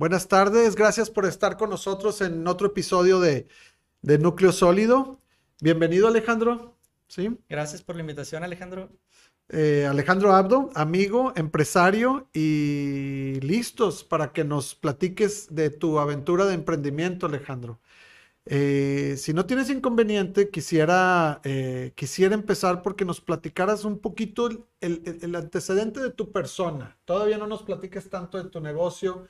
Buenas tardes, gracias por estar con nosotros en otro episodio de, de Núcleo Sólido. Bienvenido Alejandro. ¿Sí? Gracias por la invitación Alejandro. Eh, Alejandro Abdo, amigo, empresario y listos para que nos platiques de tu aventura de emprendimiento, Alejandro. Eh, si no tienes inconveniente, quisiera, eh, quisiera empezar porque nos platicaras un poquito el, antecedente de tu persona. Todavía no nos platiques tanto de tu negocio,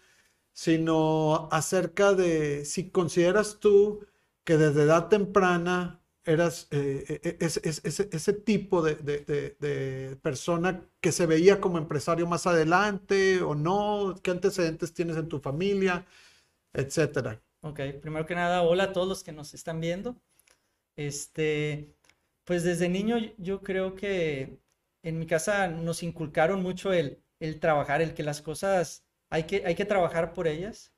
sino acerca de si consideras tú que desde edad temprana eras eh, ese, tipo de, de, persona que se veía como empresario más adelante o no, qué antecedentes tienes en tu familia, etcétera. Ok, primero que nada, hola a todos los que nos están viendo. Este, pues desde niño yo creo que en mi casa nos inculcaron mucho el, el trabajar, el que las cosas hay que, hay que trabajar por ellas.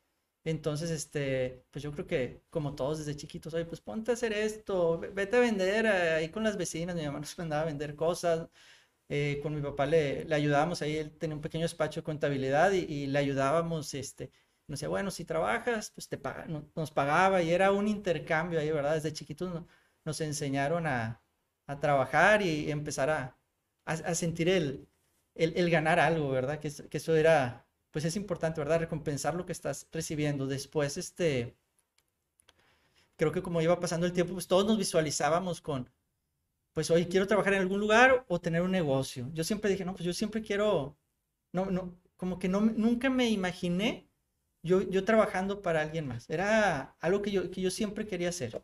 Entonces, este, pues yo creo que como todos desde chiquitos, oye, pues ponte a hacer esto, vete a vender ahí con las vecinas, mi mamá nos mandaba a vender cosas, eh, con mi papá le, le, ayudábamos ahí, él tenía un pequeño despacho de contabilidad y, y le ayudábamos, este, nos decía, bueno, si trabajas, pues te paga, nos pagaba y era un intercambio ahí, ¿verdad? Desde chiquitos nos enseñaron a, a trabajar y empezar a, a, sentir el, el, el, ganar algo, ¿verdad? Que, que, eso era, pues es importante, ¿verdad? Recompensar lo que estás recibiendo. Después, este, creo que como iba pasando el tiempo, pues todos nos visualizábamos con, pues hoy quiero trabajar en algún lugar o tener un negocio. Yo siempre dije, no, pues yo siempre quiero, no, no, como que no, nunca me imaginé yo, yo trabajando para alguien más. Era algo que yo, que yo siempre quería hacer,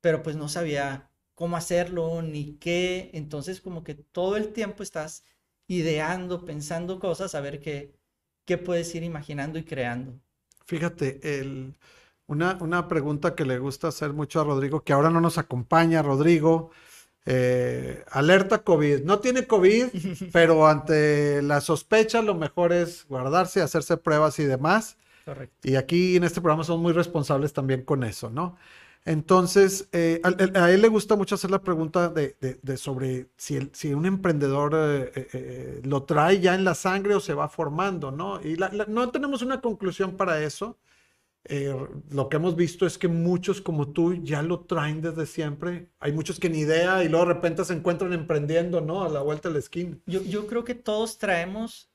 pero pues no sabía cómo hacerlo ni qué. Entonces como que todo el tiempo estás ideando, pensando cosas, a ver qué, qué puedes ir imaginando y creando. Fíjate, el, una, una pregunta que le gusta hacer mucho a Rodrigo, que ahora no nos acompaña, Rodrigo. Eh, alerta COVID. No tiene COVID, pero ante la sospecha lo mejor es guardarse, hacerse pruebas y demás. Correcto. Y aquí en este programa somos muy responsables también con eso, ¿no? Entonces, eh, a, él le gusta mucho hacer la pregunta de, sobre si, un emprendedor eh, lo trae ya en la sangre o se va formando, ¿no? Y no tenemos una conclusión para eso. Eh, lo que hemos visto es que muchos como tú ya lo traen desde siempre. Hay muchos que ni idea y luego de repente se encuentran emprendiendo, ¿no? A la vuelta de la esquina. Yo creo que todos traemos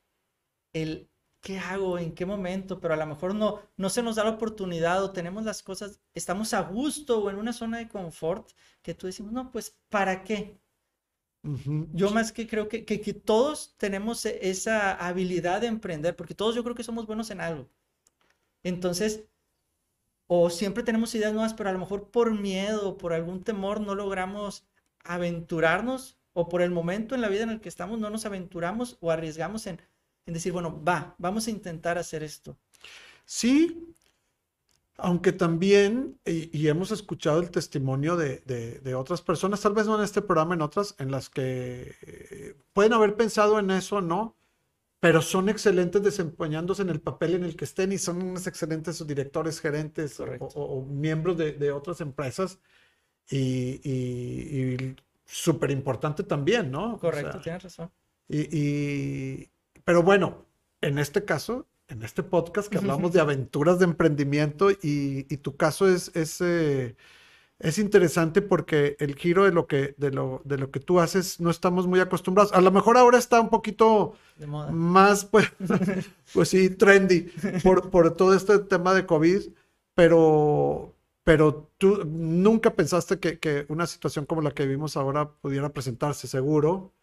el qué hago, en qué momento, pero a lo mejor no, no se nos da la oportunidad o tenemos las cosas, estamos a gusto o en una zona de confort que tú decimos, no, pues, ¿para qué? Yo más que creo que, que, que todos tenemos e, esa habilidad de emprender, porque todos yo creo que somos buenos en algo. Entonces, o siempre tenemos ideas nuevas, pero a lo mejor por miedo, por algún temor no logramos aventurarnos o por el momento en la vida en el que estamos no nos aventuramos o arriesgamos en, decir, bueno, va, vamos a intentar hacer esto. Sí, aunque también, y, hemos escuchado el testimonio de, otras personas, tal vez no en este programa, en otras, en las que eh, pueden haber pensado en eso, ¿no? pero son excelentes desempeñándose en el papel en el que estén y son unos excelentes directores, gerentes o, miembros de, otras empresas. Y, súper importante también, ¿no? Correcto, tienes razón. Y, pero bueno, en este caso, en este podcast que hablamos de aventuras de emprendimiento y, tu caso es, es eh, es interesante porque el giro de lo que, de lo, de lo que tú haces no estamos muy acostumbrados. A lo mejor ahora está un poquito más, pues, pues sí, trendy por, por todo este tema de COVID, pero, pero tú nunca pensaste que, que, una situación como la que vivimos ahora pudiera presentarse, seguro.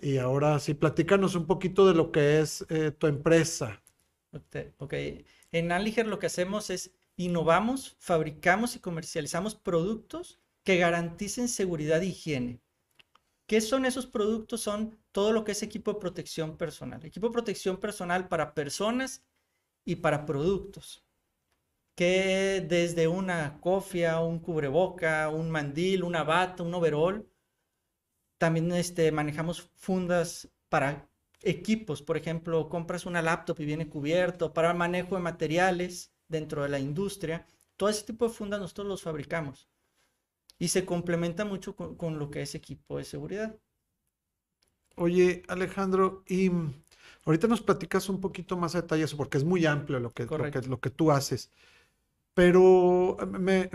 Y ahora sí, platícanos un poquito de lo que es eh, tu empresa. Ok, en Aliger lo que hacemos es innovamos, fabricamos y comercializamos productos que garanticen seguridad e higiene. ¿Qué son esos productos? Son todo lo que es equipo de protección personal. Equipo de protección personal para personas y para productos. Que desde una cofia, un cubreboca, un mandil, una bata, un overall. También este, manejamos fundas para equipos. Por ejemplo, compras una laptop y viene cubierto para manejo de materiales dentro de la industria, todo ese tipo de fundas nosotros los fabricamos. Y se complementa mucho con, lo que es equipo de seguridad. Oye, Alejandro, y Ahorita nos platicas un poquito más a detalle eso, porque es muy amplio lo que, lo que, lo que tú haces. Pero me,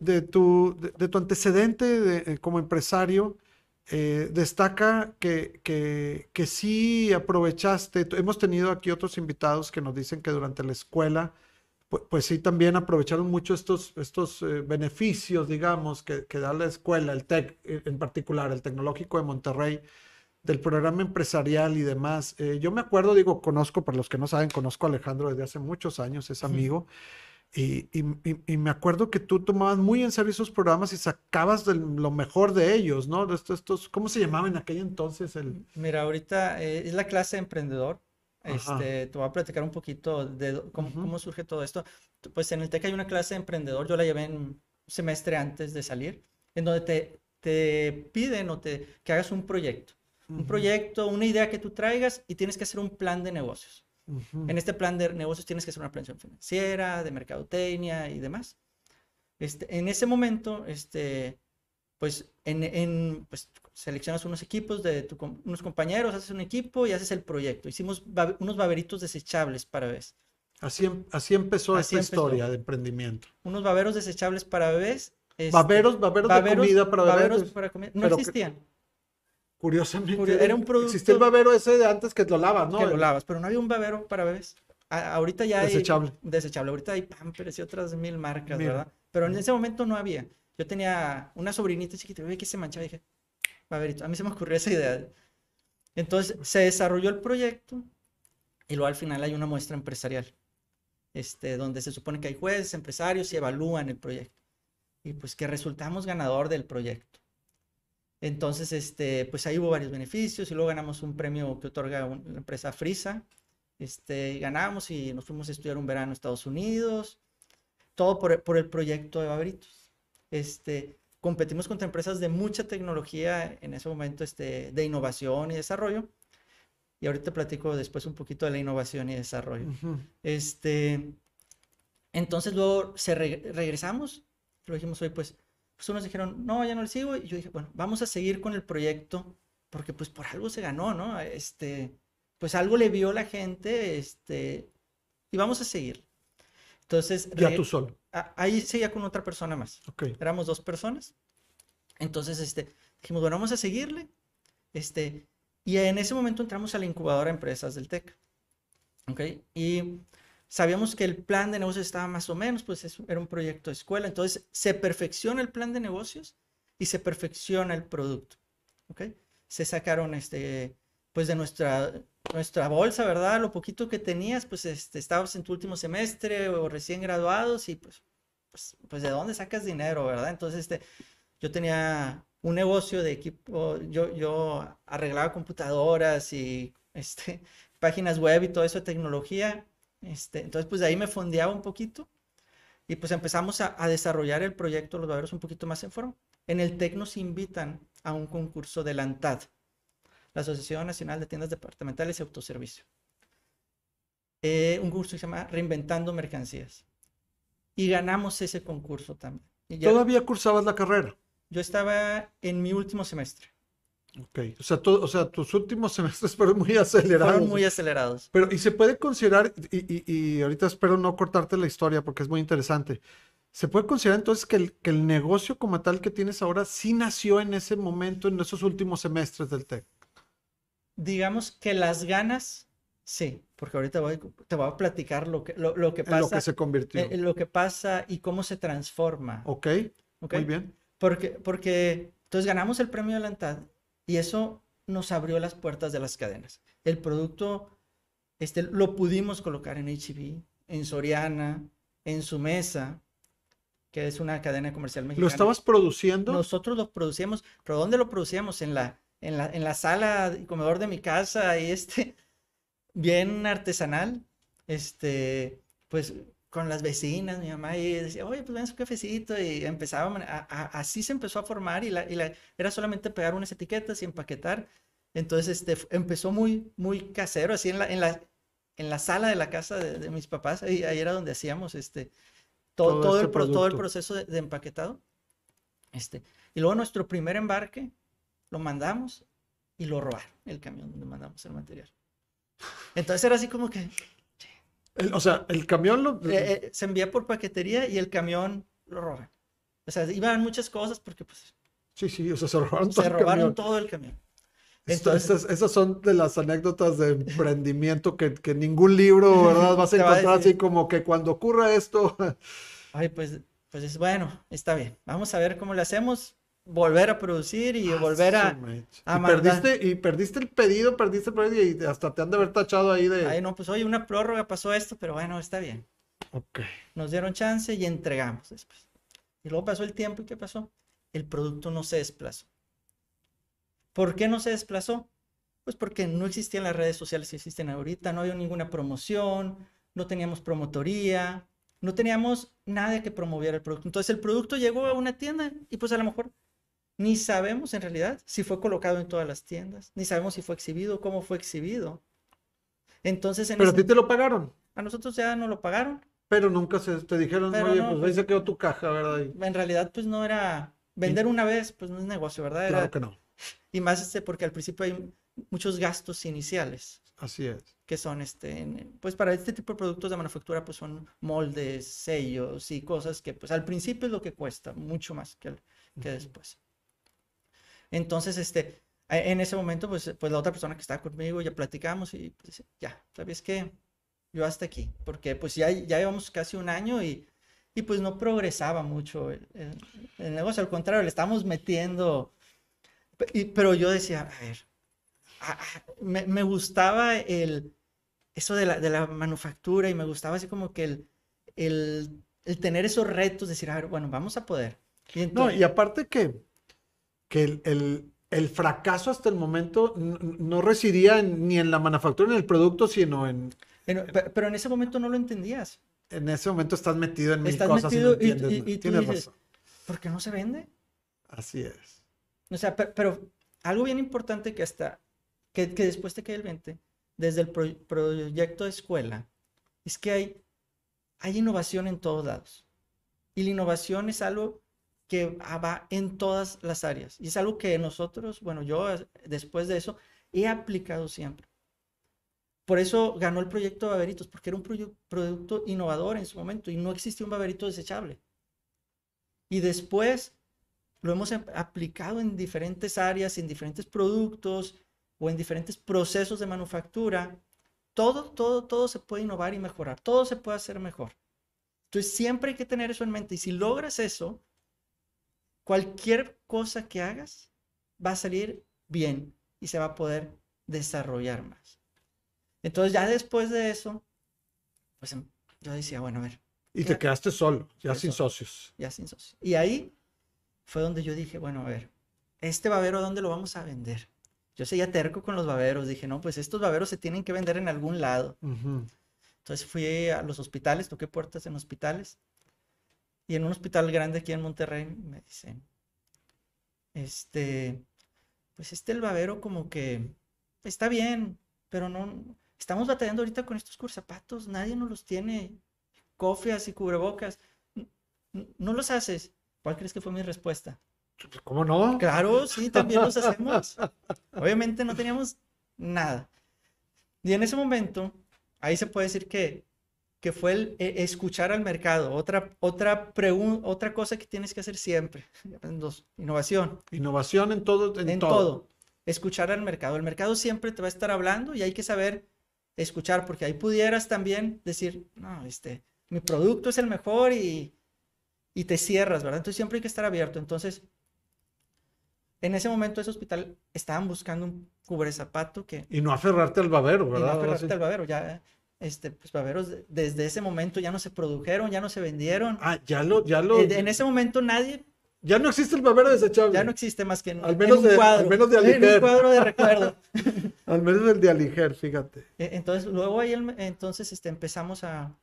de, tu, de, tu antecedente eh, como empresario, eh, destaca que, que, que, sí aprovechaste, hemos tenido aquí otros invitados que nos dicen que durante la escuela, pues, pues sí también aprovecharon mucho estos, estos eh, beneficios, digamos, que, que, da la escuela, el TEC en particular, el Tecnológico de Monterrey, del programa empresarial y demás. Eh, yo me acuerdo, digo, conozco, para los que no saben, conozco a Alejandro desde hace muchos años, es amigo. Y, y, me acuerdo que tú tomabas muy en serio esos programas y sacabas de lo mejor de ellos, ¿no? Estos, estos, ¿Cómo se llamaba en aquel entonces? El... Mira, ahorita eh, es la clase de emprendedor. Este, te voy a platicar un poquito de cómo, cómo, surge todo esto. Pues en el TEC hay una clase de emprendedor, yo la llevé en un semestre antes de salir, en donde te, te piden o te, que hagas un proyecto. Un proyecto, una idea que tú traigas y tienes que hacer un plan de negocios. En este plan de negocios tienes que hacer una planeación financiera, de mercadotecnia y demás. Este, en ese momento, este, pues, en, pues, seleccionas unos equipos de unos compañeros, haces un equipo y haces el proyecto. Hicimos unos baberitos desechables para bebés. Así, em, así empezó esta historia de emprendimiento. Unos baberos desechables para bebés. Este, baberos, baberos, de comida para bebés. Para No existían. Curiosamente, era un producto. El babero ese de antes que lo lavas, ¿no? Que lo lavas, pero no había un babero para bebés. ahorita ya desechable. hay. Desechable. Ahorita hay Pampers y otras mil marcas, ¿verdad? Pero en ese momento no había. Yo tenía una sobrinita chiquita, ve que se manchaba y dije, baberito. A mí se me ocurrió esa idea. Entonces se desarrolló el proyecto y luego al final hay una muestra empresarial, este, donde se supone que hay jueces, empresarios y evalúan el proyecto. Y pues que resultamos ganador del proyecto. Entonces, este, pues ahí hubo varios beneficios y luego ganamos un premio que otorga una empresa Frisa. Este, ganamos y nos fuimos a estudiar un verano a Estados Unidos. Todo por, por el proyecto de Baberitos. Este, competimos contra empresas de mucha tecnología en ese momento este, de innovación y desarrollo. Y ahorita platico después un poquito de la innovación y desarrollo. este, entonces luego se regresamos. Lo dijimos hoy, pues pues unos dijeron, no, ya no le sigo. Y yo dije, bueno, vamos a seguir con el proyecto porque pues por algo se ganó, ¿no? Este, pues algo le vio la gente, este, y vamos a seguir. Entonces... Ya tú solo. ahí seguía con otra persona más. Ok. Éramos dos personas. Entonces, este, dijimos, bueno, vamos a seguirle. Este, y en ese momento entramos a la incubadora de empresas del TEC. ¿Ok? Y Sabíamos que el plan de negocios estaba más o menos, pues era un proyecto de escuela. Entonces se perfecciona el plan de negocios y se perfecciona el producto. ¿Ok? Se sacaron este, pues de nuestra, nuestra bolsa, ¿verdad? Lo poquito que tenías, pues este, estabas en tu último semestre o recién graduados y pues, pues, pues de dónde sacas dinero, ¿verdad? Entonces, este, yo tenía un negocio de equipo, yo, yo arreglaba computadoras y este, páginas web y todo eso de tecnología este, entonces, pues de ahí me fondeaba un poquito y pues empezamos a, desarrollar el proyecto Los Baberos un poquito más en forma. En el TEC nos invitan a un concurso de la ANTAD, la Asociación Nacional de Tiendas Departamentales y Autoservicio. Eh, un curso que se llama Reinventando Mercancías. Y ganamos ese concurso también. ¿Todavía cursabas la carrera? Yo estaba en mi último semestre. Ok, o sea, o sea, tus últimos semestres fueron muy acelerados. Fueron muy acelerados. Pero, y se puede considerar, y, y, ahorita espero no cortarte la historia porque es muy interesante, ¿se puede considerar entonces que el, que el negocio como tal que tienes ahora sí nació en ese momento, en esos últimos semestres del TEC? Digamos que las ganas, sí, porque ahorita voy, te voy a platicar lo que, lo, lo que pasa. En lo que se convirtió. En, lo que pasa y cómo se transforma. Ok, okay. muy bien. Porque, porque, entonces ganamos el premio de la y eso nos abrió las puertas de las cadenas. El producto este, lo pudimos colocar en HB, en Soriana, en su mesa, que es una cadena comercial mexicana. ¿Lo estabas produciendo? Nosotros lo producíamos, pero ¿dónde lo producíamos? En la, en la, en la sala y comedor de mi casa, y este, bien artesanal, este, pues con las vecinas, mi mamá, y decía, oye, pues ven su cafecito, y empezaba, así se empezó a formar, y, la, y la, era solamente pegar unas etiquetas y empaquetar. Entonces, este, empezó muy, muy casero, así en la, en la, en la sala de la casa de, mis papás, ahí, ahí, era donde hacíamos este, todo, todo, el, todo el proceso de, de, empaquetado. Este, y luego nuestro primer embarque lo mandamos y lo robaron, el camión donde mandamos el material. Entonces era así como que El- o sea, el camión lo... eh, eh, se envía por paquetería y el camión lo roban. O sea, iban muchas cosas porque pues Sí, sí, o sea, se robaron todo se el robaron camión. todo el camión. Entonces- esas, esas son de las anécdotas de emprendimiento que, que ningún libro, ¿verdad? Vas a Te va a encontrar decir. así como que cuando ocurra esto, Ay, pues, pues es bueno, está bien. Vamos a ver cómo le hacemos, volver a producir y volver Ah, a, su mecha. a y perdiste, y perdiste el pedido, perdiste el pedido y hasta te han de haber tachado ahí de... Ay, no, pues oye, una prórroga pasó esto, pero bueno, está bien. Ok. Nos dieron chance y entregamos después. Y luego pasó el tiempo y ¿qué pasó? El producto no se desplazó. ¿Por qué no se desplazó? Pues porque no existían las redes sociales que existen ahorita, no había ninguna promoción, no teníamos promotoría, no teníamos nada que promoviera el producto. Entonces el producto llegó a una tienda y pues a lo mejor ni sabemos en realidad si fue colocado en todas las tiendas, ni sabemos si fue exhibido, cómo fue exhibido. Entonces en Pero a ti te lo pagaron, a nosotros ya no lo pagaron. pero nunca se, te dijeron, Pero oye, no, pues ahí pues- se quedó tu caja, ¿verdad? Y- en realidad pues no era vender una vez, pues no es negocio, ¿verdad? Era- claro que no, y más este porque al principio hay muchos gastos iniciales así es. que son este pues para este tipo de productos de manufactura pues son moldes, sellos y cosas que pues al principio es lo que cuesta, mucho más que, que después. Entonces este a- en ese momento pues pues la otra persona que estaba conmigo ya platicamos y pues ya, ¿sabes qué? Yo hasta aquí, porque pues ya ya llevamos casi un año y y pues no progresaba mucho el, el- el negocio, al contrario, le estábamos metiendo, y- pero yo decía, a ver, a- me, me gustaba el, eso de la, de la manufactura y me gustaba así como que el, el, el tener esos retos, decir, a ver, bueno, vamos a poder. Y No, entonces, y aparte que, que el, el- el fracaso hasta el momento no residía en- ni en la manufactura ni en el producto, sino en, pero, pe- pero en ese momento no lo entendías. en ese momento estás metido en mil Estás cosas metido y y- no entiendes y- nada. y tú dices- razón. ¿Por qué no se vende? Así es. O sea, pe- pero, algo bien importante que hasta, que, que después te cae el 20, desde el pro- proyecto de escuela, es que hay, hay innovación en todos lados. Y la innovación es algo que ah, va en todas las áreas. Y es algo que nosotros, bueno, yo eh, después de eso he aplicado siempre. Por eso ganó el proyecto Baberitos, porque era un producto innovador en su momento y no existía un baberito desechable. Y después lo hemos ap- aplicado en diferentes áreas, en diferentes productos o en diferentes procesos de manufactura. Todo, todo, todo se puede innovar y mejorar. Todo se puede hacer mejor. Entonces siempre hay que tener eso en mente. Y si logras eso, cualquier cosa que hagas va a salir bien y se va a poder desarrollar más. Entonces ya después de eso, pues em- yo decía, bueno, a ver, Y Ya. te quedaste solo, ya sin solo. socios. ya sin socio. Y ahí fue donde yo dije, bueno, a ver, este babero, ¿dónde lo vamos a vender? Yo seguía terco con los baberos, dije, no, pues estos baberos se tienen que vender en algún lado. Entonces fui a los hospitales, toqué puertas en hospitales. Y en un hospital grande aquí en Monterrey me dicen, este, pues este el babero como que está bien, pero no, estamos batallando ahorita con estos cursapatos, nadie nos los tiene, cofias y cubrebocas, no los haces. ¿Cuál crees que fue mi respuesta? Pues, ¿Cómo no? Claro, sí, también los hacemos. Obviamente no teníamos nada. Y en ese momento, ahí se puede decir que, que fue el eh, escuchar al mercado. Otra, otra, otra cosa que tienes que hacer siempre. Dos, innovación. Innovación en todo, en, En todo. todo. Escuchar al mercado. El mercado siempre te va a estar hablando y hay que saber escuchar, porque ahí pudieras también decir, no, este, mi producto es el mejor y, y te cierras, ¿verdad? Entonces siempre hay que estar abierto. Entonces, en ese momento ese hospital estaban buscando un cubrezapato que Y no aferrarte al babero, y no ¿verdad? Aferrarte al babero, ya, este, pues baberos de- desde ese momento ya no se produjeron, ya no se vendieron. Ah, ya lo, ya lo, Eh, en ese momento nadie, ya no existe el babero desechable. ya no existe más que en, Al en menos un de- al cuadro, menos de en un Aliger. cuadro de recuerdo. Al menos el de Aliger, fíjate. E- Entonces, luego ahí el- entonces este, empezamos a,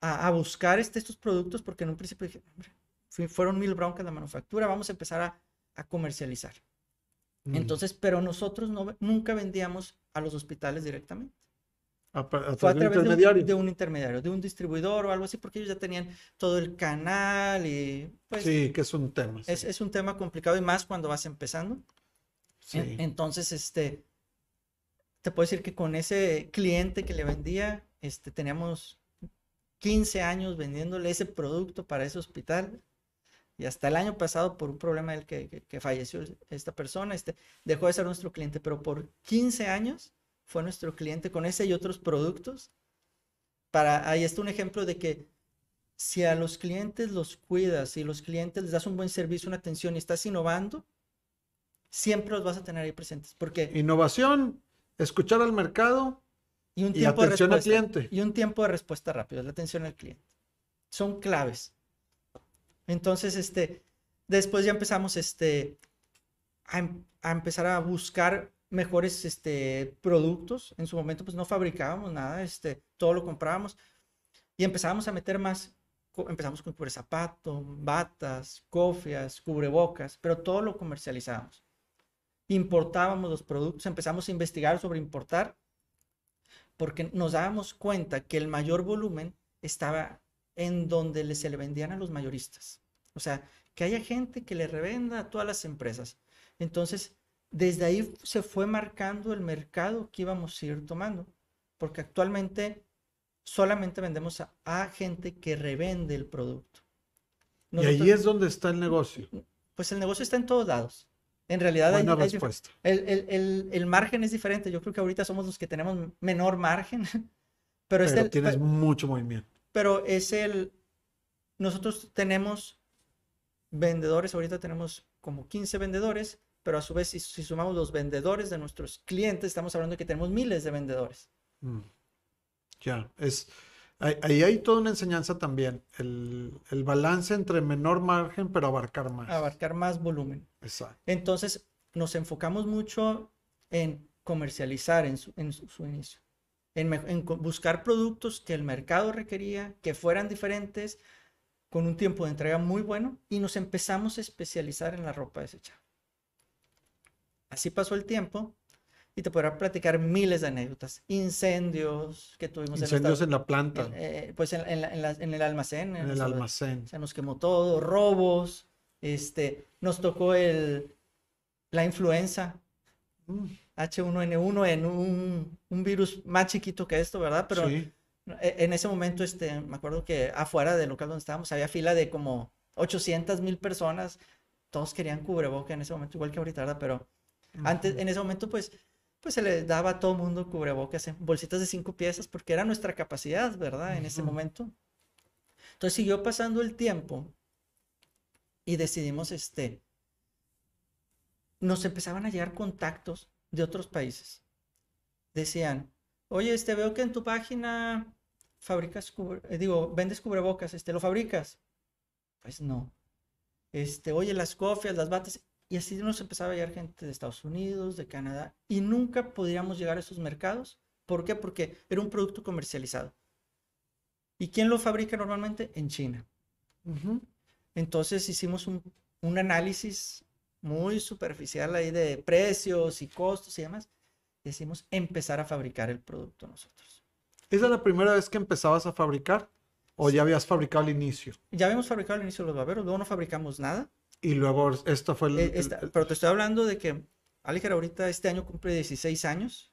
a, a buscar este, estos productos porque en un principio dije, "Hombre, fueron mil broncas la manufactura, vamos a empezar a, a comercializar. Mm. Entonces, pero nosotros no, nunca vendíamos a los hospitales directamente. A, a Fue a través de un través de un, intermediario. de un distribuidor o algo así, porque ellos ya tenían todo el canal y pues Sí, que es un tema. sí. es, es un tema complicado y más cuando vas empezando. Sí. En- Entonces, este, te puedo decir que con ese cliente que le vendía, este, teníamos 15 años vendiéndole ese producto para ese hospital. Y hasta el año pasado, por un problema del que, que, falleció esta persona, este, dejó de ser nuestro cliente, pero por 15 años fue nuestro cliente con ese y otros productos. Para, ahí está un ejemplo de que si a los clientes los cuidas, si los clientes les das un buen servicio, una atención y estás innovando, siempre los vas a tener ahí presentes. Porque innovación, escuchar al mercado y un tiempo de respuesta, al cliente. Y un tiempo de respuesta rápido, la atención al cliente. Son claves. Entonces, este, después ya empezamos este, a, em, a empezar a buscar mejores este, productos. En su momento, pues no fabricábamos nada, este, todo lo comprábamos. Y empezábamos a meter más empezamos con cubre zapato, batas, cofias, cubrebocas, pero todo lo comercializábamos. Importábamos los productos, empezamos a investigar sobre importar, porque nos dábamos cuenta que el mayor volumen estaba en donde se le vendían a los mayoristas. O sea, que haya gente que le revenda a todas las empresas. Entonces, desde ahí se fue marcando el mercado que íbamos a ir tomando, porque actualmente solamente vendemos a, gente que revende el producto. y ahí es donde está el negocio. Pues el negocio está en todos lados. En realidad, Buena respuesta. el, margen es diferente. Yo creo que ahorita somos los que tenemos menor margen. Pero, tienes mucho movimiento. Pero es el. Nosotros tenemos vendedores, ahorita tenemos como 15 vendedores, pero a su vez, si, sumamos los vendedores de nuestros clientes, estamos hablando de que tenemos miles de vendedores. Mm. Ya, es, ahí hay toda una enseñanza también, el, balance entre menor margen pero abarcar más. Abarcar más volumen. Exacto. Entonces, nos enfocamos mucho en comercializar en su, inicio, en, buscar productos que el mercado requería, que fueran diferentes, con un tiempo de entrega muy bueno, y nos empezamos a especializar en la ropa desechable. Así pasó el tiempo y te podrá platicar miles de anécdotas. Incendios que tuvimos. Incendios en, la planta. Eh, pues en, en, en, el almacén. En, el almacén. Se nos quemó todo, robos, este, nos tocó el, la influenza. H1N1 mm. en un, un, virus más chiquito que esto, ¿verdad? Pero e, en ese momento, este, me acuerdo que afuera del local donde estábamos había fila de como 800 mil personas. Todos querían cubreboca en ese momento, igual que ahorita, ¿verdad? Pero antes, en ese momento, pues pues se le daba a todo mundo cubrebocas en bolsitas de cinco piezas porque era nuestra capacidad, ¿verdad? En ese momento. Entonces siguió pasando el tiempo y decidimos, este, nos empezaban a llegar contactos de otros países. Decían, oye, este, veo que en tu página fabricas, eh, digo, vendes cubrebocas, este, ¿lo fabricas? Pues no. Este, oye, las cofias, las batas, y así nos empezaba a llegar gente de Estados Unidos, de Canadá, y nunca podríamos llegar a esos mercados. ¿Por qué? Porque era un producto comercializado. ¿Y quién lo fabrica normalmente? En China. Entonces hicimos un, un, análisis muy superficial ahí de precios y costos y demás. Decimos empezar a fabricar el producto nosotros. ¿Esa es la primera vez que empezabas a fabricar? ¿O ya habías fabricado al inicio? Ya habíamos fabricado al inicio los baberos, luego no fabricamos nada. Y luego esto fue el, eh, Pero te estoy hablando de que Aliger ahorita este año cumple 16 años.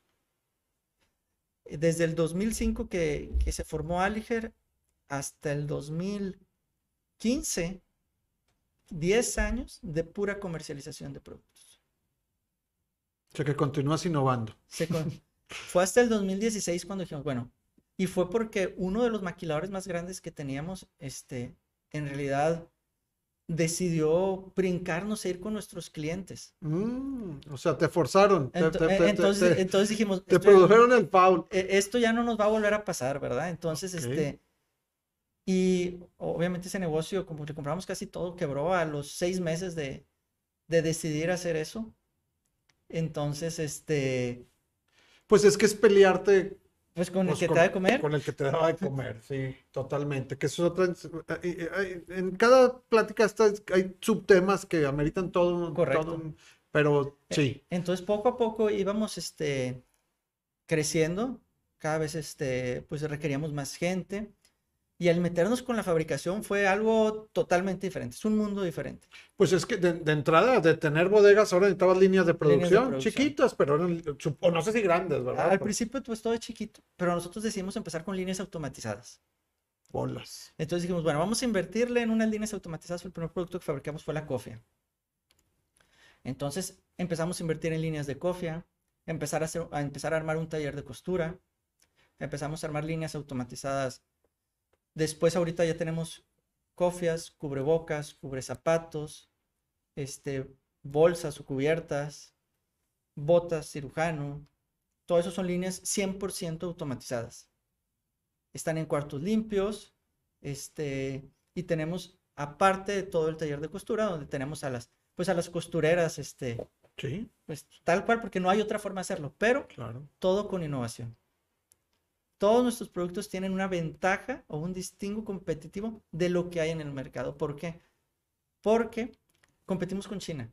Desde el 2005 que, que se formó Aliger hasta el 2015, 10 años de pura comercialización de productos. O sea que continúas innovando. fue hasta el 2016 cuando dijimos, bueno, y fue porque uno de los maquiladores más grandes que teníamos, este, en realidad decidió brincarnos a ir con nuestros clientes. Mm, o sea, te forzaron. entonces, entonces, dijimos... Te produjeron el foul. E, esto ya no nos va a volver a pasar, ¿verdad? Entonces, este... Y obviamente ese negocio, como le compramos casi todo, quebró a los seis meses de, de decidir hacer eso. Entonces, este... Pues es que es pelearte pues con el pues que te da de comer. Con el que te da de comer, sí, totalmente. Que eso otra. Eh, eh, en cada plática está, hay subtemas que ameritan todo. Correcto. pero e, sí. Entonces, poco a poco íbamos este, creciendo. Cada vez este, pues requeríamos más gente. Y al meternos con la fabricación fue algo totalmente diferente, es un mundo diferente. Pues es que de, entrada, de tener bodegas, ahora necesitabas líneas de producción, chiquitas, pero o no sé si grandes, ¿verdad? Al principio pues todo es chiquito, pero nosotros decidimos empezar con líneas automatizadas. Bolas. Entonces dijimos, bueno, vamos a invertirle en unas líneas automatizadas. El primer producto que fabricamos fue la cofia. Entonces empezamos a invertir en líneas de cofia, empezar a, hacer, a empezar a armar un taller de costura, empezamos a armar líneas automatizadas Después ahorita ya tenemos cofias, cubrebocas, cubre zapatos, este, bolsas o cubiertas, botas, cirujano. Todo eso son líneas 100% automatizadas. Están en cuartos limpios, este, y tenemos aparte de todo el taller de costura donde tenemos a las pues a las costureras este sí. pues tal cual porque no hay otra forma de hacerlo, pero claro. todo con innovación todos nuestros productos tienen una ventaja o un distingo competitivo de lo que hay en el mercado. ¿Por qué? Porque competimos con China.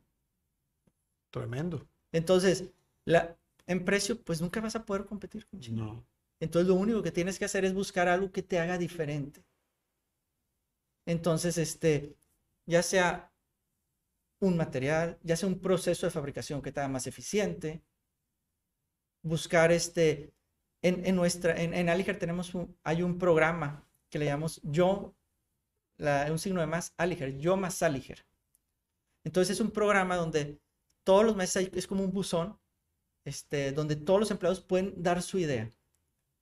Tremendo. Entonces, la, en precio, pues nunca vas a poder competir con China. No. Entonces, lo único que tienes que hacer es buscar algo que te haga diferente. Entonces, este, ya sea un material, ya sea un proceso de fabricación que te haga más eficiente, buscar este, en, nuestra, en, en Aliger tenemos un, hay un programa que le llamamos yo, un signo de más, Aliger, yo más Aliger. Entonces es un programa donde todos los meses es como un buzón, este, donde todos los empleados pueden dar su idea.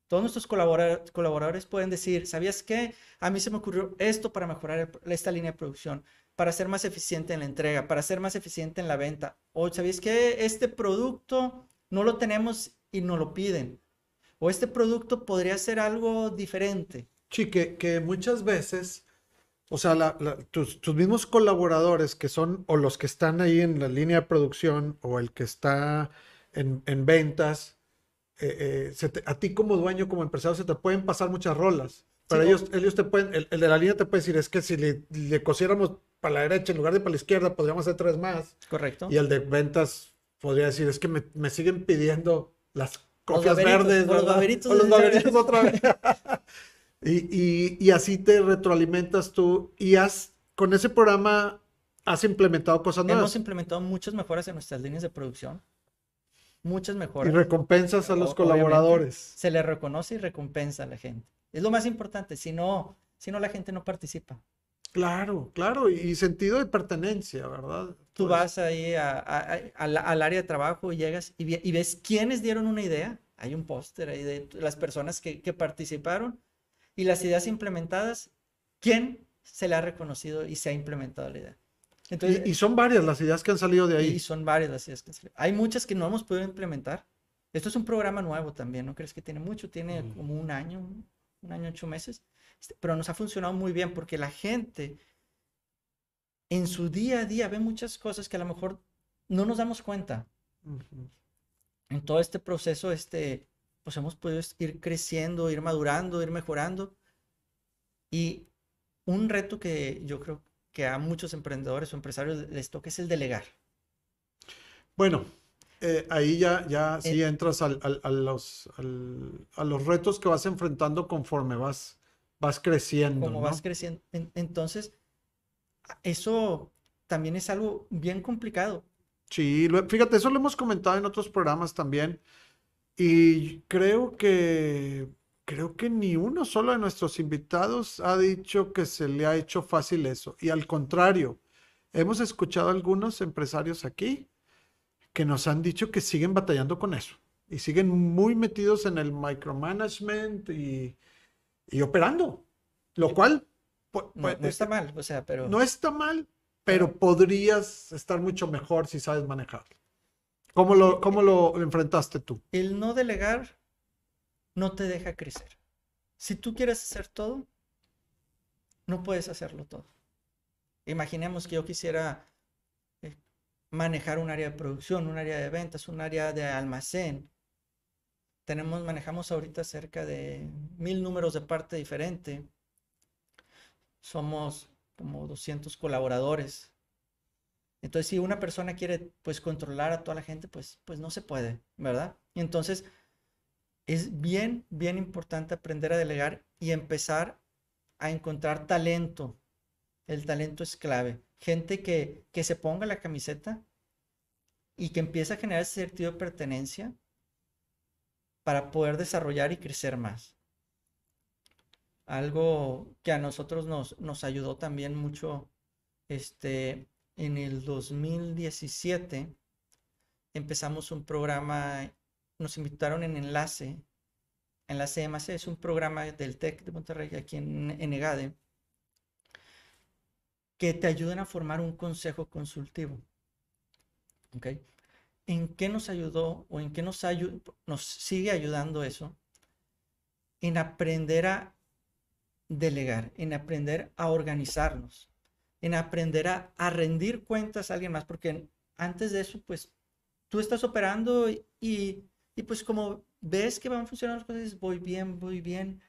Todos nuestros colaboradores, colaboradores pueden decir, ¿sabías qué? A mí se me ocurrió esto para mejorar esta línea de producción, para ser más eficiente en la entrega, para ser más eficiente en la venta. O, ¿sabías qué? Este producto no lo tenemos y no lo piden o este producto podría ser algo diferente. Sí, que, muchas veces, o sea, tus, mismos colaboradores que son o los que están ahí en la línea de producción o el que está en, ventas, eh, eh, a ti como dueño, como empresario, se te pueden pasar muchas rolas. Para ellos, ellos te pueden, el, de la línea te puede decir, es que si le, le, cosiéramos para la derecha en lugar de para la izquierda, podríamos hacer tres más. Correcto. Y el de ventas podría decir, es que me, me siguen pidiendo las cofias verdes, los baberitos, los baberitos otra vez. y, y, así te retroalimentas tú y has, con ese programa, has implementado cosas nuevas. Hemos implementado muchas mejoras en nuestras líneas de producción. Muchas mejoras. Y recompensas a los colaboradores. Se le reconoce y recompensa a la gente. Es lo más importante. Si no, si no la gente no participa. Claro, claro, y sentido de pertenencia, ¿verdad? Tú vas ahí al área de trabajo y llegas y, ves quiénes dieron una idea. Hay un póster ahí de las personas que, participaron y las ideas implementadas, quién se le ha reconocido y se ha implementado la idea. Entonces, y, son varias las ideas que han salido de ahí. Y son varias las ideas que han salido. Hay muchas que no hemos podido implementar. Esto es un programa nuevo también, ¿no crees que tiene mucho? Tiene mm. como un año, un año, ocho meses. Este, pero nos ha funcionado muy bien porque la gente en su día a día ve muchas cosas que a lo mejor no nos damos cuenta. En todo este proceso, este, pues hemos podido ir creciendo, ir madurando, ir mejorando. Y un reto que yo creo que a muchos emprendedores o empresarios les toca es el delegar. Bueno, eh, ahí ya, ya sí entras a, los, a los retos que vas enfrentando conforme vas vas creciendo. Como vas creciendo. entonces, eso también es algo bien complicado. Sí, fíjate, eso lo hemos comentado en otros programas también. Y creo que creo que ni uno solo de nuestros invitados ha dicho que se le ha hecho fácil eso. Y al contrario, hemos escuchado a algunos empresarios aquí que nos han dicho que siguen batallando con eso y siguen muy metidos en el micromanagement y, y operando, lo cual no, está mal, o sea, pero... No está mal, pero podrías estar mucho mejor si sabes manejarlo. ¿Cómo lo, cómo lo enfrentaste tú? El no delegar no te deja crecer. Si tú quieres hacer todo, no puedes hacerlo todo. Imaginemos que yo quisiera eh, manejar un área de producción, un área de ventas, un área de almacén, tenemos, manejamos ahorita cerca de mil números de parte diferente. Somos como 200 colaboradores. Entonces, si una persona quiere pues controlar a toda la gente, pues, pues no se puede, ¿verdad? Entonces es bien, bien importante aprender a delegar y empezar a encontrar talento. El talento es clave. Gente que, que se ponga la camiseta y que empiece a generar ese sentido de pertenencia para poder desarrollar y crecer más. Algo que a nosotros nos, nos ayudó también mucho este, en el 2017 empezamos un programa, nos invitaron en Enlace. Enlace MAC es un programa del TEC de Monterrey, aquí en, en EGADE, que te ayudan a formar un consejo consultivo. ¿Ok? ¿En qué nos ayudó o en qué nos, nos sigue ayudando eso? En aprender a delegar, en aprender a organizarnos, en aprender a, a rendir cuentas a alguien más, porque antes de eso, pues tú estás operando y, y, pues como ves que van funcionando las cosas, voy bien, voy bien,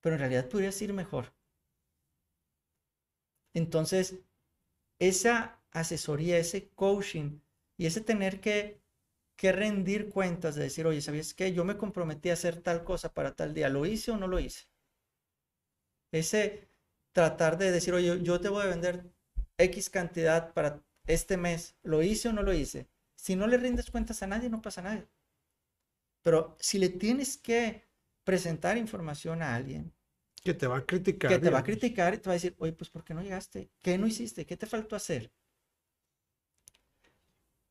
pero en realidad podrías ir mejor. Entonces, esa asesoría, ese coaching y ese tener que, que rendir cuentas de decir, oye, ¿sabías qué? Yo me comprometí a hacer tal cosa para tal día, ¿lo hice o no lo hice? Ese tratar de decir, oye, yo te voy a vender X cantidad para este mes, ¿lo hice o no lo hice? Si no le rindes cuentas a nadie, no pasa nada. Pero si le tienes que presentar información a alguien. Que te va a criticar. Que te va a criticar y te va a decir, oye, pues ¿por qué no llegaste? ¿Qué no hiciste? ¿Qué te faltó hacer?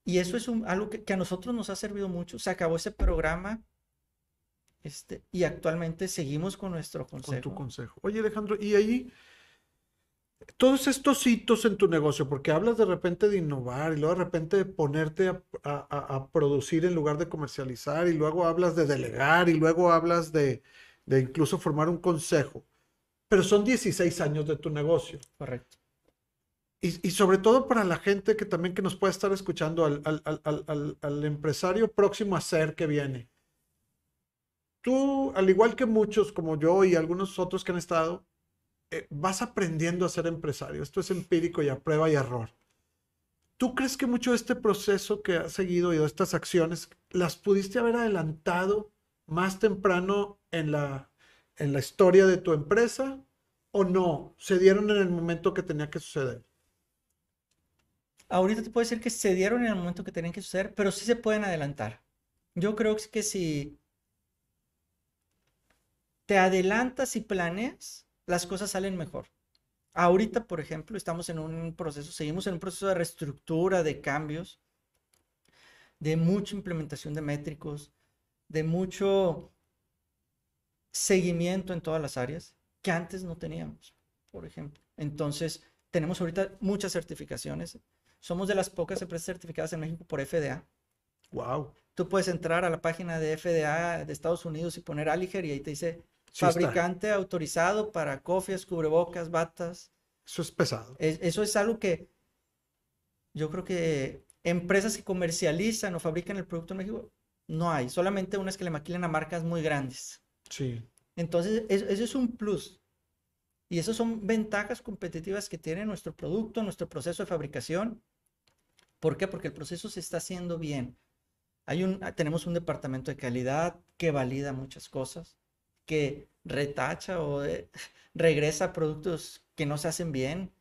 Y eso es algo que, a nosotros nos ha servido mucho. Se acabó ese programa este, y actualmente seguimos con nuestro consejo. Con tu consejo. Oye, Alejandro, y ahí todos estos hitos en tu negocio, porque hablas de repente de innovar y luego de repente de ponerte a, producir en lugar de comercializar y luego hablas de delegar y luego hablas de, incluso formar un consejo, pero son 16 años de tu negocio. Correcto. Y, sobre todo para la gente que también que nos puede estar escuchando, al, al empresario próximo a ser que viene. Tú, al igual que muchos como yo y algunos otros que han estado, eh, vas aprendiendo a ser empresario. Esto es empírico y a prueba y error. ¿Tú crees que mucho de este proceso que has seguido y de estas acciones las pudiste haber adelantado más temprano en la, en la historia de tu empresa o no? ¿Se dieron en el momento que tenía que suceder? Ahorita te puedo decir que se dieron en el momento que tenían que suceder, pero sí se pueden adelantar. Yo creo que si te adelantas y planeas, las cosas salen mejor. Ahorita, por ejemplo, estamos en un proceso, seguimos en un proceso de reestructura, de cambios, de mucha implementación de métricos, de mucho seguimiento en todas las áreas que antes no teníamos, por ejemplo. Entonces, tenemos ahorita muchas certificaciones. Somos de las pocas empresas certificadas en México por FDA. Wow. Tú puedes entrar a la página de FDA de Estados Unidos y poner Aliger y ahí te dice fabricante autorizado para cofias, cubrebocas, batas. Eso es pesado. eso es algo que yo creo que empresas que comercializan o fabrican el producto en México no hay, solamente unas que le maquilan a marcas muy grandes. Sí. Entonces, eso, es un plus. Y esas son ventajas competitivas que tiene nuestro producto, nuestro proceso de fabricación. ¿Por qué? Porque el proceso se está haciendo bien. Hay un, tenemos un departamento de calidad que valida muchas cosas que retacha o eh, regresa productos que no se hacen bien.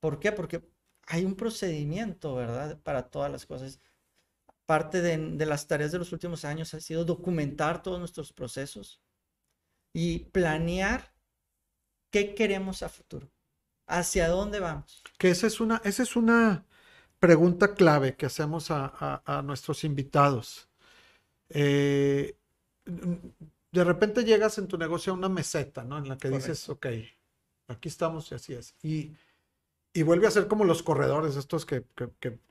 ¿Por qué? Porque hay un procedimiento, ¿verdad? Para todas las cosas. Parte de, de, las tareas de los últimos años ha sido documentar todos nuestros procesos y planear qué queremos a futuro, hacia dónde vamos. Que esa es una, esa es una pregunta clave que hacemos a, a, a nuestros invitados. Eh, de repente llegas en tu negocio a una meseta, ¿no? En la que dices, ok, aquí estamos y así es. Y, vuelve a ser como los corredores, estos que,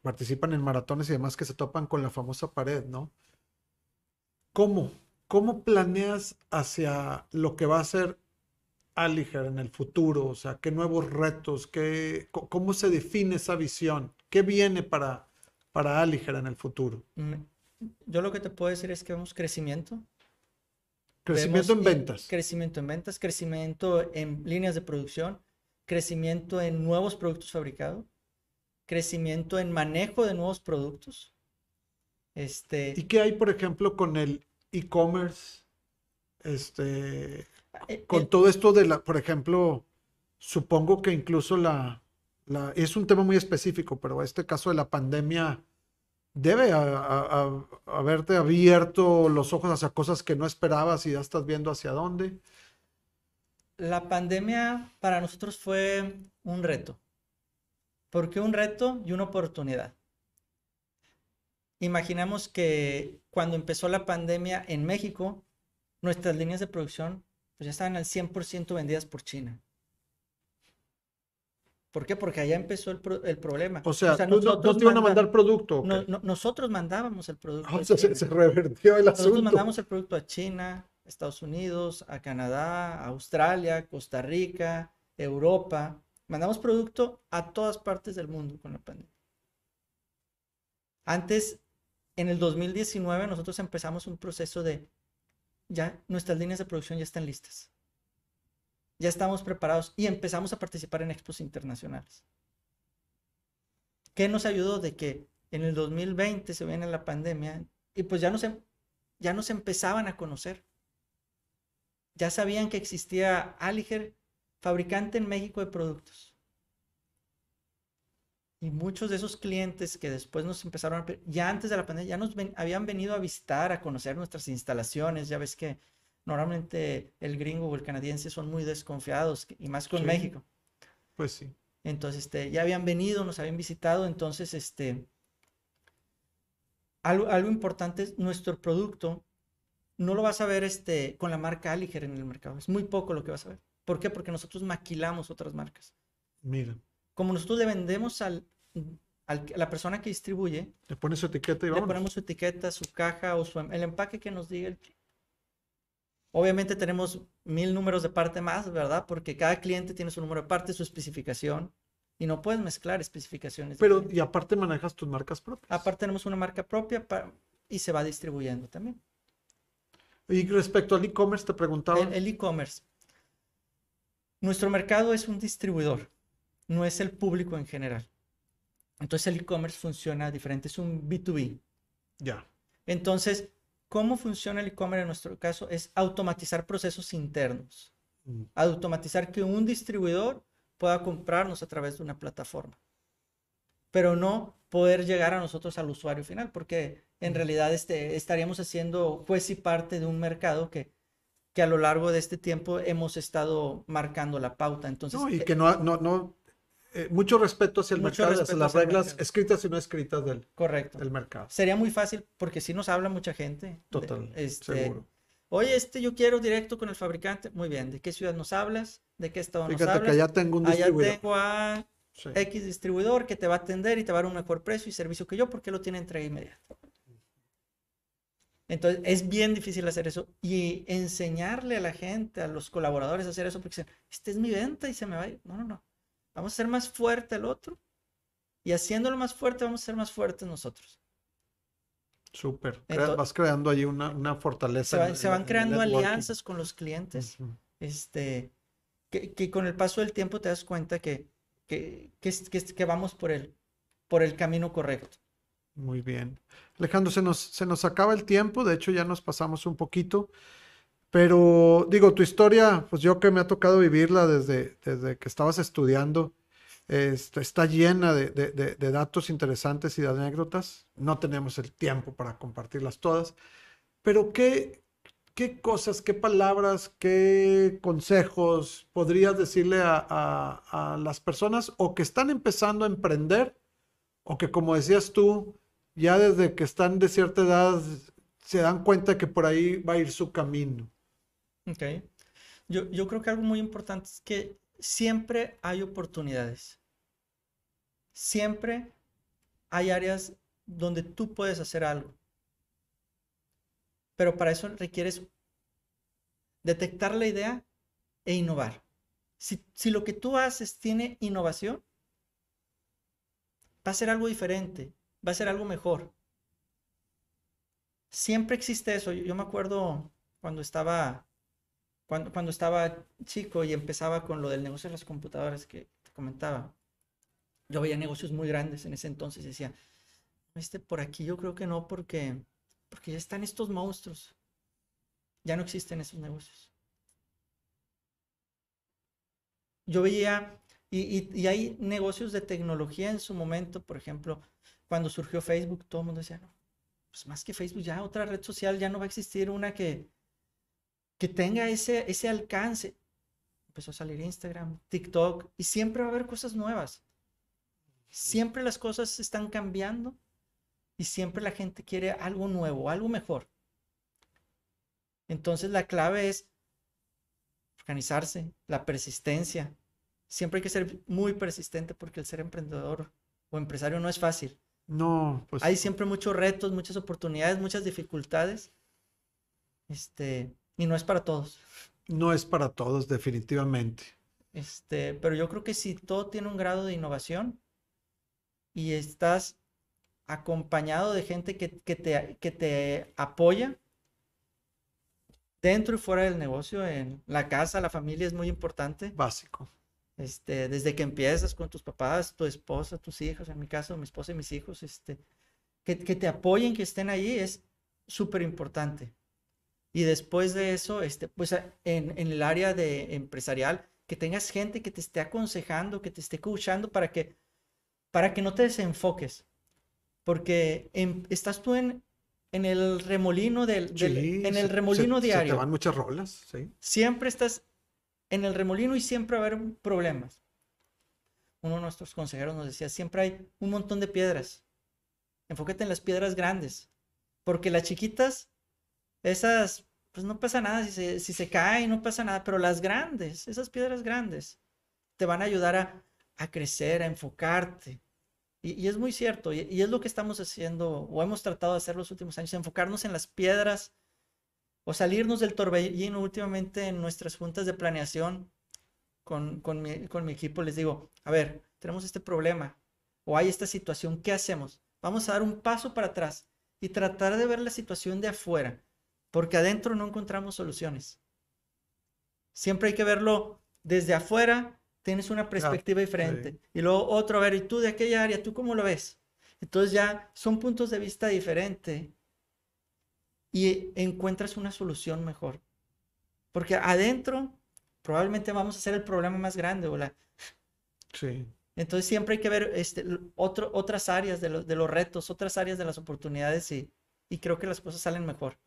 participan en maratones y demás, que se topan con la famosa pared, ¿no? ¿Cómo? ¿Cómo planeas hacia lo que va a ser Aliger en el futuro? O sea, ¿qué nuevos retos? Qué, ¿Cómo se define esa visión? ¿Qué viene para, para Aliger en el futuro? Mm, yo lo que te puedo decir es que vemos crecimiento, Crecimiento en ventas. Crecimiento en ventas, crecimiento en líneas de producción, crecimiento en nuevos productos fabricados, crecimiento en manejo de nuevos productos. Este... ¿Y qué hay, por ejemplo, con el e-commerce? Este... Eh, con eh, todo esto de la, por ejemplo, supongo que incluso la, es un tema muy específico, pero este caso de la pandemia debe haberte abierto los ojos hacia cosas que no esperabas y ya estás viendo hacia dónde. La pandemia para nosotros fue un reto. ¿Por qué un reto y una oportunidad? Imaginamos que cuando empezó la pandemia en México, nuestras líneas de producción pues ya estaban al 100% vendidas por China. ¿Por qué? Porque allá empezó el, pro- el problema. O sea, tú no- no, nosotros te iban a manda- mandar producto. nosotros mandábamos el producto O sea, se, revertió el Nosotros asunto. mandamos el producto a China, Estados Unidos, a Canadá, a Australia, Costa Rica, Europa. Mandamos producto a todas partes del mundo con la pandemia. Antes, en el 2019, nosotros empezamos un proceso de, ya nuestras líneas de producción ya están listas. Ya estamos preparados y empezamos a participar en expos internacionales. ¿Qué nos ayudó de que en el 2020 se viene la pandemia y pues ya nos, ya nos empezaban a conocer? Ya sabían que existía Aliger, fabricante en México de productos. Y muchos de esos clientes que después nos empezaron a... Ya antes de la pandemia, ya nos habían venido a visitar, a conocer nuestras instalaciones. Ya ves que normalmente el gringo o el canadiense son muy desconfiados, y más con Sí. México. Pues sí. Entonces, este, ya habían venido, nos habían visitado, entonces, este, algo, algo importante es nuestro producto, no lo vas a ver este, con la marca Aliger en el mercado, es muy poco lo que vas a ver. ¿Por qué? Porque nosotros maquilamos otras marcas. Mira, Como nosotros le vendemos al, al- a la persona que distribuye, le pones su etiqueta y le vamos. ponemos su etiqueta, su caja o su, em- el empaque que nos diga el Obviamente tenemos mil números de parte más, ¿verdad? Porque cada cliente tiene su número de parte, su especificación, y no puedes mezclar especificaciones. Pero, y aparte manejas tus marcas propias. Aparte tenemos una marca propia pa- y se va distribuyendo también. Y respecto al e-commerce, te preguntaba. El el e-commerce. Nuestro mercado es un distribuidor, no es el público en general. Entonces el e-commerce funciona diferente, es un B2B. Ya. Entonces, ¿cómo funciona el e-commerce en nuestro caso? Es automatizar procesos internos. Mm. automatizar que un distribuidor pueda comprarnos a través de una plataforma, pero no poder llegar a nosotros al usuario final, porque en realidad este, estaríamos haciendo juez y parte de un mercado que, que a lo largo de este tiempo hemos estado marcando la pauta. Entonces, No, y eh, que no, no, no, eh, mucho respeto hacia el Mucho mercado, hacia las hacia reglas mercado. escritas y no escritas del, correcto. del mercado. Sería muy fácil porque si nos habla mucha gente. de- Total, este, seguro. Oye, este yo quiero directo con el fabricante. Muy bien, ¿de qué ciudad nos hablas? ¿De qué estado nos Fíjate hablas? que allá tengo un Allá distribuidor. tengo a Sí. X distribuidor que te va a atender y te va a dar un mejor precio y servicio que yo porque lo tiene entrega inmediata. Entonces es bien difícil hacer eso y enseñarle a la gente, a los colaboradores a hacer eso porque dicen, esta es mi venta y se me va a ir. No, no, no. Vamos a ser más fuerte el otro y haciéndolo más fuerte vamos a ser más fuertes nosotros. Súper. Entonces- vas creando ahí una, una fortaleza. Se, va- en- se en- van en creando alianzas con los clientes. Este, que, que con el paso del tiempo te das cuenta que, que, que, que vamos por el, por el camino correcto. Muy bien. Alejandro, se nos, se nos acaba el tiempo, de hecho ya nos pasamos un poquito, pero digo, tu historia, pues yo que me ha tocado vivirla desde, desde que estabas estudiando, este, está llena de, de- datos interesantes y de anécdotas. No tenemos el tiempo para compartirlas todas, pero ¿qué, qué cosas, qué palabras, qué consejos podrías decirle a, a- a las personas o que están empezando a emprender o que como decías tú, ya desde que están de cierta edad se dan cuenta que por ahí va a ir su camino? Ok. Yo, yo creo que algo muy importante es que siempre hay oportunidades. Siempre hay áreas donde tú puedes hacer algo. Pero para eso requieres detectar la idea e innovar. Si, si lo que tú haces tiene innovación, va a ser algo diferente, va a ser algo mejor. Siempre existe eso. Yo, yo me acuerdo cuando estaba, cuando, estaba chico y empezaba con lo del negocio de las computadoras que te comentaba. Yo veía negocios muy grandes en ese entonces y decía, este por aquí yo creo que no porque, porque ya están estos monstruos. Ya no existen esos negocios. yo veía, y, y, hay negocios de tecnología en su momento, por ejemplo, cuando surgió Facebook, todo el mundo decía, no, pues más que Facebook, ya otra red social, ya no va a existir una que, que tenga ese, ese alcance. Empezó a salir Instagram, TikTok, y siempre va a haber cosas nuevas. Siempre las cosas están cambiando y siempre la gente quiere algo nuevo, algo mejor. Entonces la clave es organizarse, la persistencia. Siempre hay que ser muy persistente porque el ser emprendedor o empresario no es fácil. No, pues. Hay siempre muchos retos, muchas oportunidades, muchas dificultades. Este, y no es para todos. No es para todos, definitivamente. Este, pero yo creo que si todo tiene un grado de innovación y estás acompañado de gente que, te, que te apoya, dentro y fuera del negocio, en la casa, la familia es muy importante. Básico. Este, desde que empiezas con tus papás, tu esposa, tus hijos, en mi caso, mi esposa y mis hijos, este, que, te apoyen, que estén ahí, es súper importante. Y después de eso, este, pues en, en, el área de empresarial, que tengas gente que te esté aconsejando, que te esté coachando para que, para que no te desenfoques. Porque estás tú en, en el remolino del, en el remolino diario. Se te van muchas rolas, sí. Siempre estás en el remolino y siempre va a haber problemas. Uno de nuestros consejeros nos decía, siempre hay un montón de piedras. Enfócate en las piedras grandes, porque las chiquitas, esas, pues no pasa nada, si se, si se cae no pasa nada, pero las grandes, esas piedras grandes, te van a ayudar a, a crecer, a enfocarte, y, es muy cierto, y, es lo que estamos haciendo, o hemos tratado de hacer los últimos años, enfocarnos en las piedras o salirnos del torbellino últimamente en nuestras juntas de planeación con, con, con mi equipo. Les digo, a ver, tenemos este problema o hay esta situación, ¿qué hacemos? Vamos a dar un paso para atrás y tratar de ver la situación de afuera, porque adentro no encontramos soluciones. Siempre hay que verlo desde afuera tienes una perspectiva diferente. Y luego otro, a ver, ¿y tú de aquella área, tú cómo lo ves? Entonces ya son puntos de vista diferentes y encuentras una solución mejor. Porque adentro probablemente vamos a ser el problema más grande, ¿verdad? Sí. Entonces siempre hay que ver este, otro, otras áreas de, de, los retos, otras áreas de las oportunidades y, y creo que las cosas salen mejor.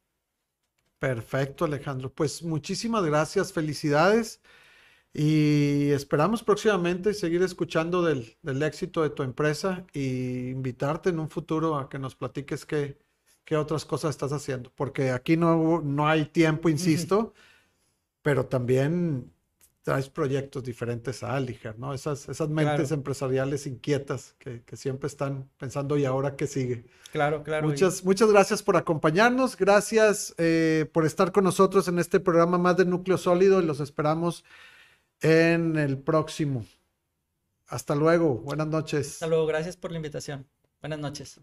Perfecto, Alejandro. Pues muchísimas gracias, felicidades. Y esperamos próximamente seguir escuchando del, éxito de tu empresa y invitarte en un futuro a que nos platiques qué, qué otras cosas estás haciendo. Porque aquí no, no hay tiempo, insisto, pero también traes proyectos diferentes a Aliger, ¿no? Esas, esas mentes empresariales inquietas que, siempre están pensando, ¿y ahora qué sigue? Claro, claro. Muchas, muchas gracias por acompañarnos, gracias eh, por estar con nosotros en este programa más de Núcleo Sólido y los esperamos en el próximo. Hasta luego, buenas noches. Hasta luego, gracias por la invitación. Buenas noches.